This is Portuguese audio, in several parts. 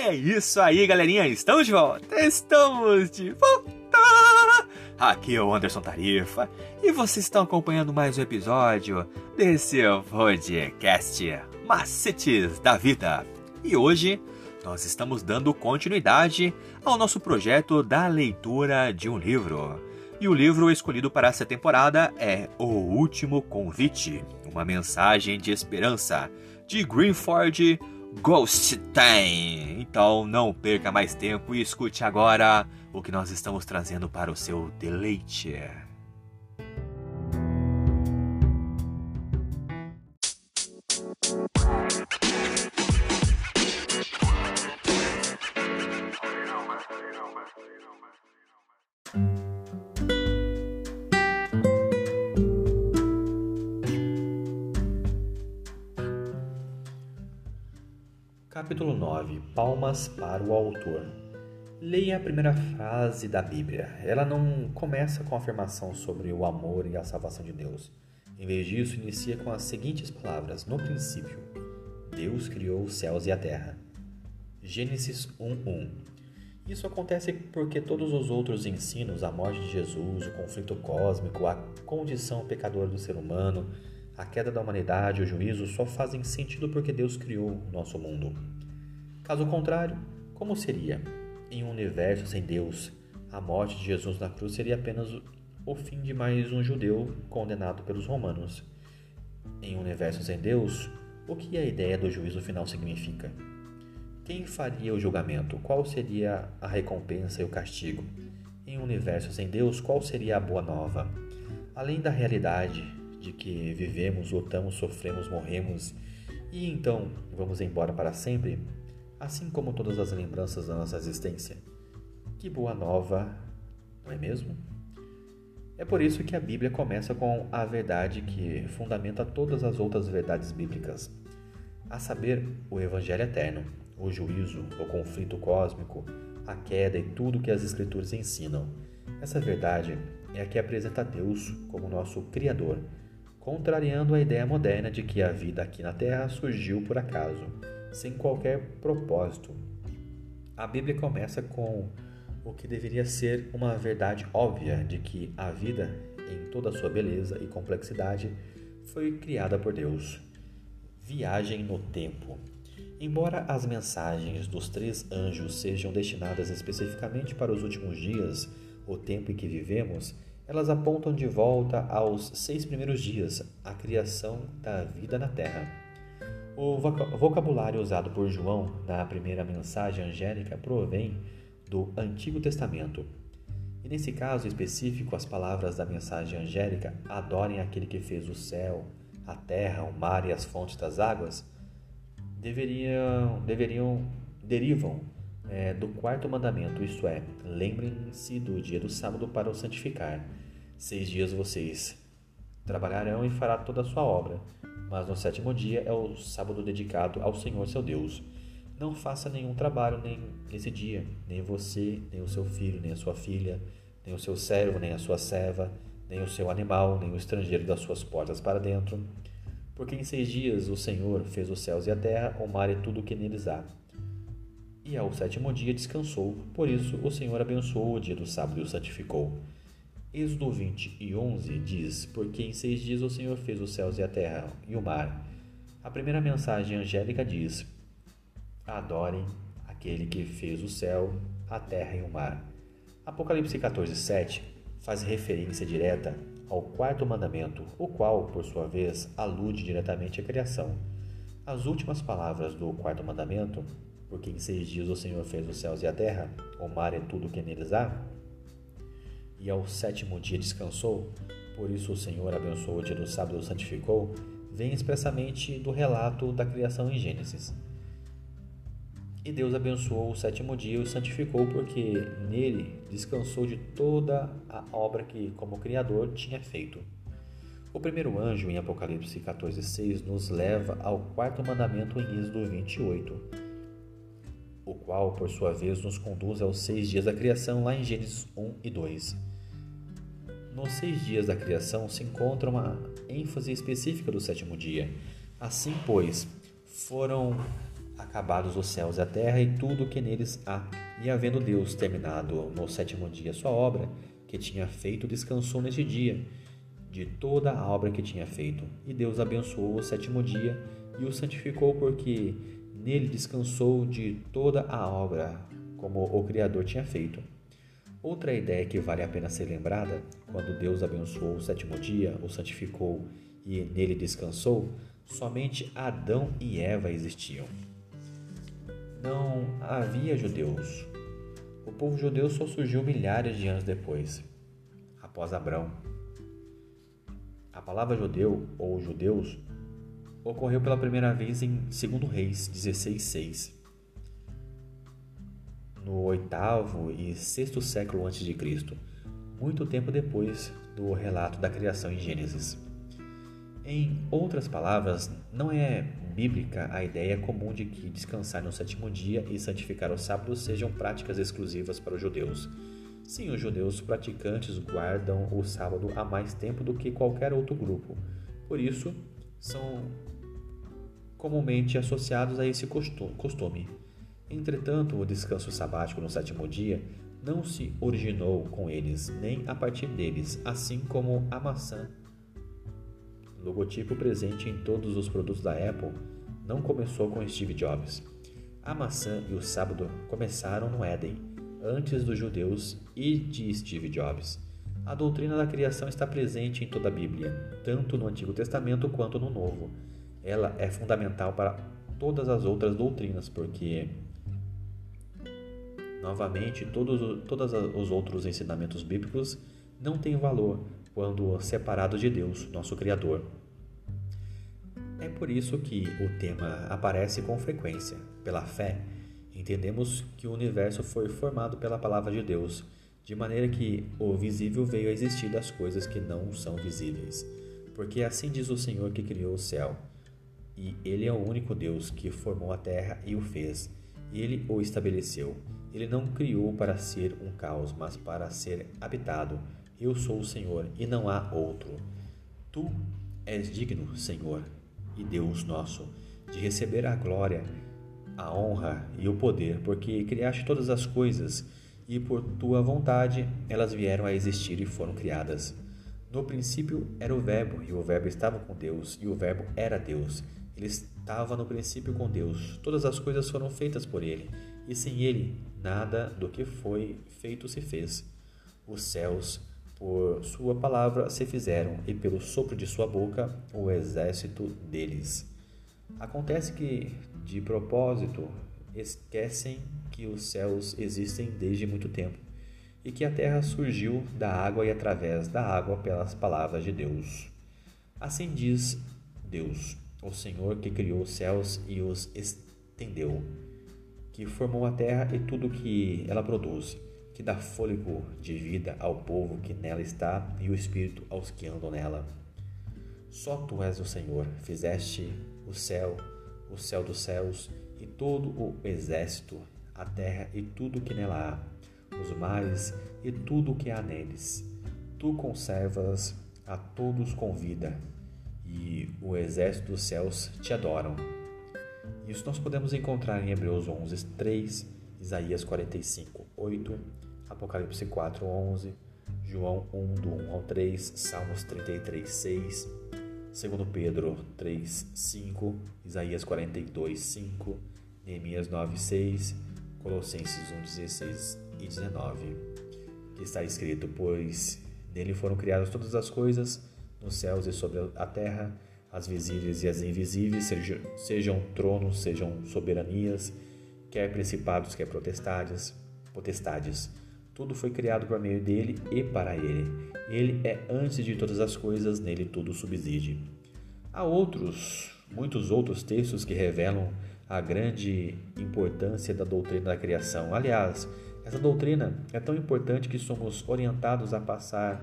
É isso aí, galerinha. Estamos de volta. Estamos de volta. Aqui é o Anderson Tarifa e vocês estão acompanhando mais um episódio desse podcast Macetes da Vida. E hoje nós estamos dando continuidade ao nosso projeto da leitura de um livro. E o livro escolhido para essa temporada é O Último Convite, uma mensagem de esperança, de Greenford Time. Então não perca mais tempo e escute agora o que nós estamos trazendo para o seu deleite. Capítulo 9 Palmas para o autor. Leia a primeira frase da Bíblia. Ela não começa com a afirmação sobre o amor e a salvação de Deus. Em vez disso, inicia com as seguintes palavras: No princípio, Deus criou os céus e a terra. Gênesis 1:1. Isso acontece porque todos os outros ensinos, a morte de Jesus, o conflito cósmico, a condição pecadora do ser humano, a queda da humanidade, o juízo só fazem sentido porque Deus criou o nosso mundo. Caso contrário, como seria? Em um universo sem Deus, a morte de Jesus na cruz seria apenas o fim de mais um judeu condenado pelos romanos. Em um universo sem Deus, o que a ideia do juízo final significa? Quem faria o julgamento? Qual seria a recompensa e o castigo? Em um universo sem Deus, qual seria a boa nova? Além da realidade de que vivemos, lutamos, sofremos, morremos e então vamos embora para sempre, assim como todas as lembranças da nossa existência. Que boa nova, não é mesmo? É por isso que a Bíblia começa com a verdade que fundamenta todas as outras verdades bíblicas, a saber, o Evangelho eterno, o juízo, o conflito cósmico, a queda e tudo que as Escrituras ensinam. Essa verdade é a que apresenta Deus como nosso Criador contrariando a ideia moderna de que a vida aqui na Terra surgiu por acaso, sem qualquer propósito. A Bíblia começa com o que deveria ser uma verdade óbvia de que a vida, em toda a sua beleza e complexidade, foi criada por Deus. Viagem no tempo. Embora as mensagens dos três anjos sejam destinadas especificamente para os últimos dias, o tempo em que vivemos, elas apontam de volta aos seis primeiros dias, a criação da vida na Terra. O vocabulário usado por João na primeira mensagem angélica provém do Antigo Testamento. E nesse caso específico, as palavras da mensagem angélica adorem aquele que fez o céu, a terra, o mar e as fontes das águas, deveriam, deveriam derivam é, do quarto mandamento, isto é, lembrem-se do dia do sábado para o santificar. Seis dias vocês trabalharão e fará toda a sua obra, mas no sétimo dia é o sábado dedicado ao Senhor seu Deus. Não faça nenhum trabalho nem nesse dia, nem você, nem o seu filho, nem a sua filha, nem o seu servo, nem a sua serva, nem o seu animal, nem o estrangeiro das suas portas para dentro. Porque em seis dias o Senhor fez os céus e a terra, o mar e tudo o que neles há e ao sétimo dia descansou. Por isso o Senhor abençoou o dia do sábado e o santificou. Êxodo 20 e 11 diz: Porque em seis dias o Senhor fez os céus e a terra e o mar. A primeira mensagem angélica diz: Adorem aquele que fez o céu, a terra e o mar. Apocalipse 14, 7 faz referência direta ao quarto mandamento, o qual, por sua vez, alude diretamente à criação. As últimas palavras do quarto mandamento porque em seis dias o Senhor fez os céus e a terra, o mar e tudo o que neles há, e ao sétimo dia descansou, por isso o Senhor abençoou o dia do sábado e o santificou, vem expressamente do relato da criação em Gênesis. E Deus abençoou o sétimo dia e o santificou, porque nele descansou de toda a obra que, como Criador, tinha feito. O primeiro anjo, em Apocalipse 14,6, nos leva ao quarto mandamento em Êxodo 28 o qual, por sua vez, nos conduz aos seis dias da criação, lá em Gênesis 1 e 2. Nos seis dias da criação se encontra uma ênfase específica do sétimo dia. Assim, pois, foram acabados os céus e a terra e tudo o que neles há. E havendo Deus terminado no sétimo dia sua obra, que tinha feito, descansou neste dia de toda a obra que tinha feito. E Deus abençoou o sétimo dia e o santificou, porque nele descansou de toda a obra, como o Criador tinha feito. Outra ideia que vale a pena ser lembrada, quando Deus abençoou o sétimo dia, o santificou e nele descansou, somente Adão e Eva existiam. Não havia judeus. O povo judeu só surgiu milhares de anos depois, após Abraão. A palavra judeu ou judeus ocorreu pela primeira vez em 2 Reis 16:6, no oitavo e sexto século antes de Cristo, muito tempo depois do relato da criação em Gênesis. Em outras palavras, não é bíblica a ideia comum de que descansar no sétimo dia e santificar o sábado sejam práticas exclusivas para os judeus. Sim, os judeus praticantes guardam o sábado há mais tempo do que qualquer outro grupo. Por isso, são comumente associados a esse costume. Entretanto, o descanso sabático no sétimo dia não se originou com eles, nem a partir deles, assim como a maçã, logotipo presente em todos os produtos da Apple, não começou com Steve Jobs. A maçã e o sábado começaram no Éden, antes dos judeus e de Steve Jobs. A doutrina da criação está presente em toda a Bíblia, tanto no Antigo Testamento quanto no Novo ela é fundamental para todas as outras doutrinas, porque novamente todos, todos os outros ensinamentos bíblicos não têm valor quando separados de Deus, nosso Criador. É por isso que o tema aparece com frequência. Pela fé, entendemos que o universo foi formado pela palavra de Deus, de maneira que o visível veio a existir das coisas que não são visíveis. Porque assim diz o Senhor que criou o céu e ele é o único Deus que formou a terra e o fez. Ele o estabeleceu. Ele não criou para ser um caos, mas para ser habitado. Eu sou o Senhor e não há outro. Tu és digno, Senhor e Deus nosso, de receber a glória, a honra e o poder, porque criaste todas as coisas e por tua vontade elas vieram a existir e foram criadas. No princípio era o Verbo, e o Verbo estava com Deus, e o Verbo era Deus. Ele estava no princípio com Deus. Todas as coisas foram feitas por ele, e sem ele nada do que foi feito se fez. Os céus, por sua palavra, se fizeram, e pelo sopro de sua boca, o exército deles. Acontece que, de propósito, esquecem que os céus existem desde muito tempo e que a terra surgiu da água e através da água pelas palavras de Deus. Assim diz Deus o Senhor que criou os céus e os estendeu, que formou a terra e tudo que ela produz, que dá fôlego de vida ao povo que nela está e o espírito aos que andam nela. Só tu és o Senhor, fizeste o céu, o céu dos céus e todo o exército, a terra e tudo que nela há, os mares e tudo o que há neles. Tu conservas a todos com vida e o exército dos céus te adoram. Isso nós podemos encontrar em Hebreus 11, 3, Isaías 45, 8, Apocalipse 4, 11, João 1, do 1 ao 3, Salmos 33, 6, 2 Pedro 3, 5, Isaías 42, 5, Neemias 9, 6, Colossenses 1, 16 e 19, que está escrito, pois nele foram criadas todas as coisas, nos céus e sobre a terra, as visíveis e as invisíveis, sejam, tronos, sejam soberanias, quer principados, quer potestades, potestades. Tudo foi criado por meio dele e para ele. Ele é antes de todas as coisas, nele tudo subside. Há outros, muitos outros textos que revelam a grande importância da doutrina da criação. Aliás, essa doutrina é tão importante que somos orientados a passar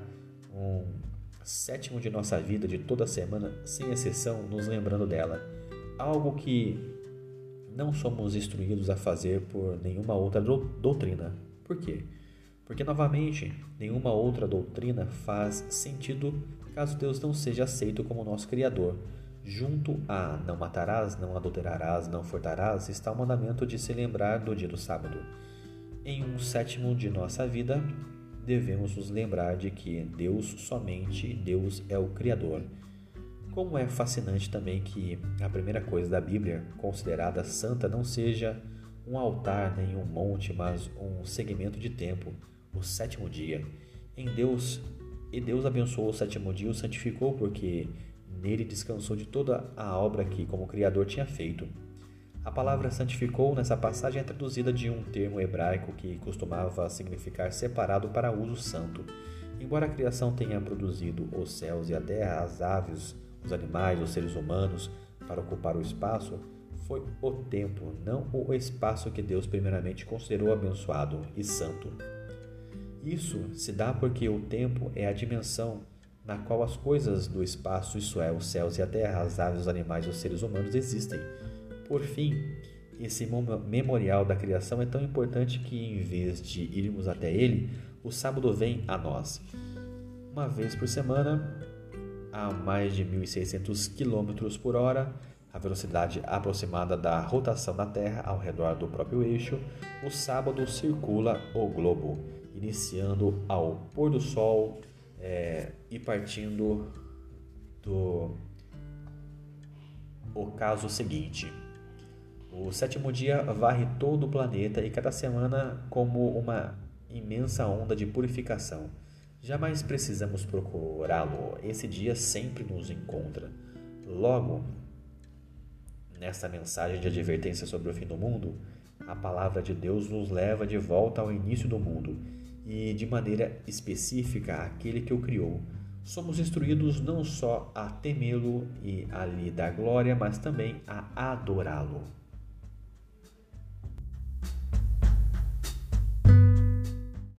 um sétimo de nossa vida, de toda semana, sem exceção, nos lembrando dela. Algo que não somos instruídos a fazer por nenhuma outra doutrina. Por quê? Porque, novamente, nenhuma outra doutrina faz sentido caso Deus não seja aceito como nosso Criador. Junto a não matarás, não adulterarás, não furtarás, está o mandamento de se lembrar do dia do sábado. Em um sétimo de nossa vida, devemos nos lembrar de que Deus somente Deus é o Criador. Como é fascinante também que a primeira coisa da Bíblia, considerada santa, não seja um altar nem um monte, mas um segmento de tempo, o sétimo dia. Em Deus, e Deus abençoou o sétimo dia e o santificou, porque nele descansou de toda a obra que, como Criador, tinha feito. A palavra santificou nessa passagem é traduzida de um termo hebraico que costumava significar separado para uso santo. Embora a criação tenha produzido os céus e a terra, as aves, os animais, os seres humanos, para ocupar o espaço, foi o tempo, não o espaço que Deus primeiramente considerou abençoado e santo. Isso se dá porque o tempo é a dimensão na qual as coisas do espaço, isso é, os céus e a terra, as aves, os animais e os seres humanos existem. Por fim, esse memorial da criação é tão importante que, em vez de irmos até ele, o sábado vem a nós. Uma vez por semana, a mais de 1.600 km por hora, a velocidade aproximada da rotação da Terra ao redor do próprio eixo, o sábado circula o globo iniciando ao pôr do sol é, e partindo do caso seguinte. O sétimo dia varre todo o planeta e cada semana como uma imensa onda de purificação. Jamais precisamos procurá-lo, esse dia sempre nos encontra. Logo, nessa mensagem de advertência sobre o fim do mundo, a palavra de Deus nos leva de volta ao início do mundo e de maneira específica aquele que o criou. Somos instruídos não só a temê-lo e a lhe dar glória, mas também a adorá-lo.